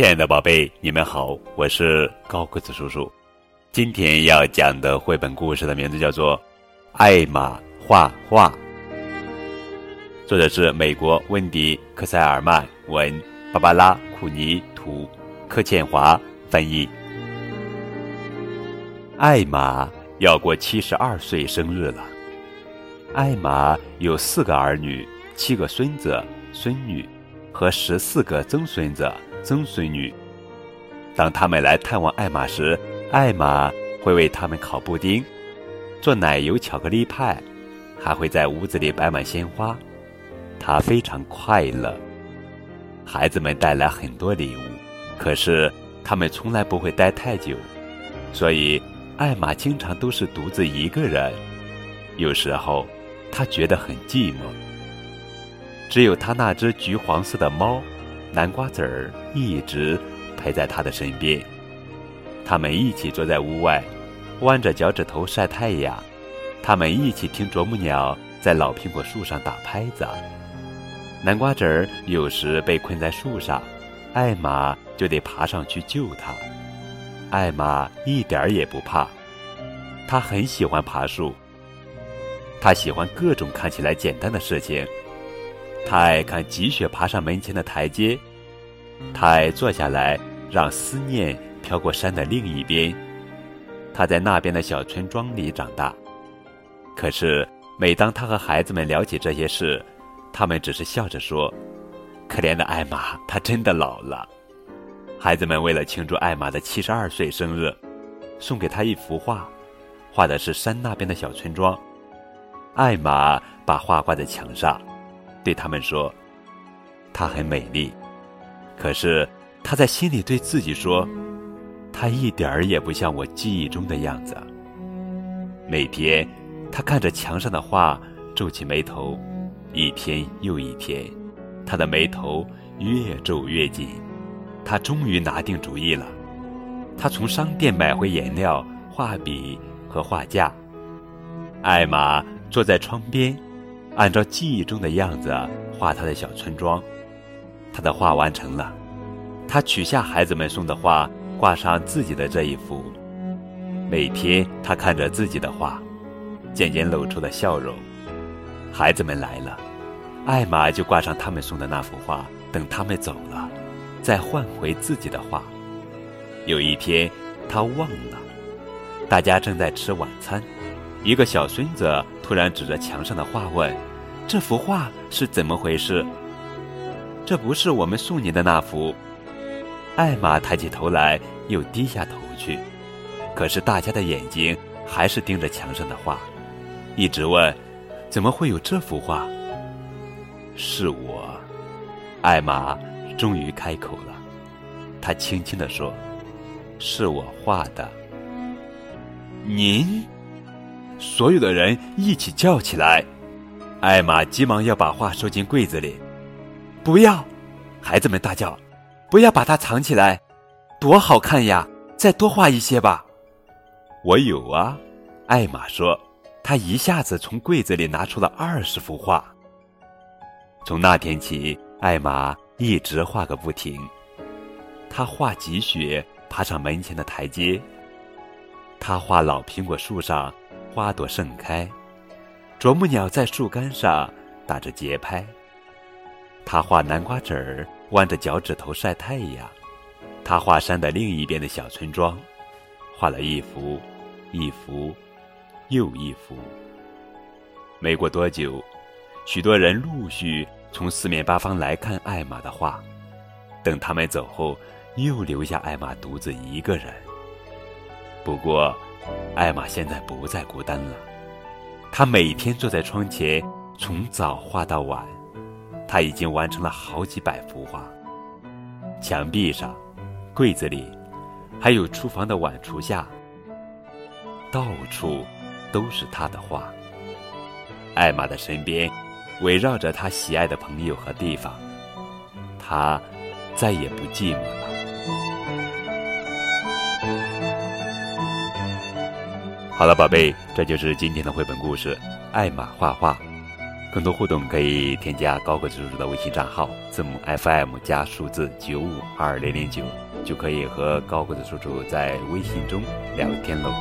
亲爱的宝贝，你们好，我是高个子叔叔。今天要讲的绘本故事的名字叫做《艾玛画画》，作者是美国温迪·克塞尔曼，文芭芭拉·库尼图，柯倩华翻译。艾玛要过七十二岁生日了。艾玛有四个儿女，七个孙子孙女，和十四个曾孙子曾孙女。当他们来探望艾玛时，艾玛会为他们烤布丁，做奶油巧克力派，还会在屋子里摆满鲜花。她非常快乐。孩子们带来很多礼物，可是他们从来不会待太久，所以艾玛经常都是独自一个人。有时候，她觉得很寂寞。只有她那只橘黄色的猫，南瓜籽儿，一直陪在他的身边。他们一起坐在屋外，弯着脚趾头晒太阳。他们一起听啄木鸟在老苹果树上打拍子。南瓜籽儿有时被困在树上，艾玛就得爬上去救它。艾玛一点儿也不怕，她很喜欢爬树。她喜欢各种看起来简单的事情。他爱看积雪爬上门前的台阶。他爱坐下来让思念。飘过山的另一边，他在那边的小村庄里长大。可是，每当他和孩子们聊起这些事，他们只是笑着说：“可怜的艾玛，她真的老了。”孩子们为了庆祝艾玛的七十二岁生日，送给她一幅画，画的是山那边的小村庄。艾玛把画挂在墙上，对他们说：“她很美丽。”可是，她在心里对自己说。她一点儿也不像我记忆中的样子。每天，他看着墙上的画，皱起眉头，一天又一天，他的眉头越皱越紧。他终于拿定主意了。他从商店买回颜料、画笔和画架。艾玛坐在窗边，按照记忆中的样子画他的小村庄。他的画完成了。他取下孩子们送的画。挂上自己的这一幅，每天他看着自己的画，渐渐露出了笑容。孩子们来了，艾玛就挂上他们送的那幅画。等他们走了，再换回自己的画。有一天，他忘了，大家正在吃晚餐，一个小孙子突然指着墙上的画问：“这幅画是怎么回事？”“这不是我们送你的那幅。”艾玛抬起头来，又低下头去，可是大家的眼睛还是盯着墙上的画，一直问：“怎么会有这幅画？”是我，艾玛终于开口了，她轻轻地说：“是我画的。”您，所有的人一起叫起来。艾玛急忙要把画收进柜子里，不要！孩子们大叫。不要把它藏起来，多好看呀！再多画一些吧。我有啊，艾玛说，她一下子从柜子里拿出了二十幅画。从那天起，艾玛一直画个不停。她画积雪爬上门前的台阶，她画老苹果树上花朵盛开，啄木鸟在树干上打着节拍。他画南瓜籽儿。弯着脚趾头晒太阳，他画山的另一边的小村庄，画了一幅，一幅，又一幅。没过多久，许多人陆续从四面八方来看艾玛的画。等他们走后，又留下艾玛独自一个人。不过，艾玛现在不再孤单了。她每天坐在窗前，从早画到晚。他已经完成了好几百幅画。墙壁上、柜子里，还有厨房的碗橱下，到处都是他的画。艾玛的身边围绕着他喜爱的朋友和地方，他再也不寂寞了。好了，宝贝，这就是今天的绘本故事《艾玛画画》。更多互动可以添加高个子叔叔的微信账号，字母 FM 加数字九五二零零九，就可以和高个子叔叔在微信中聊天喽。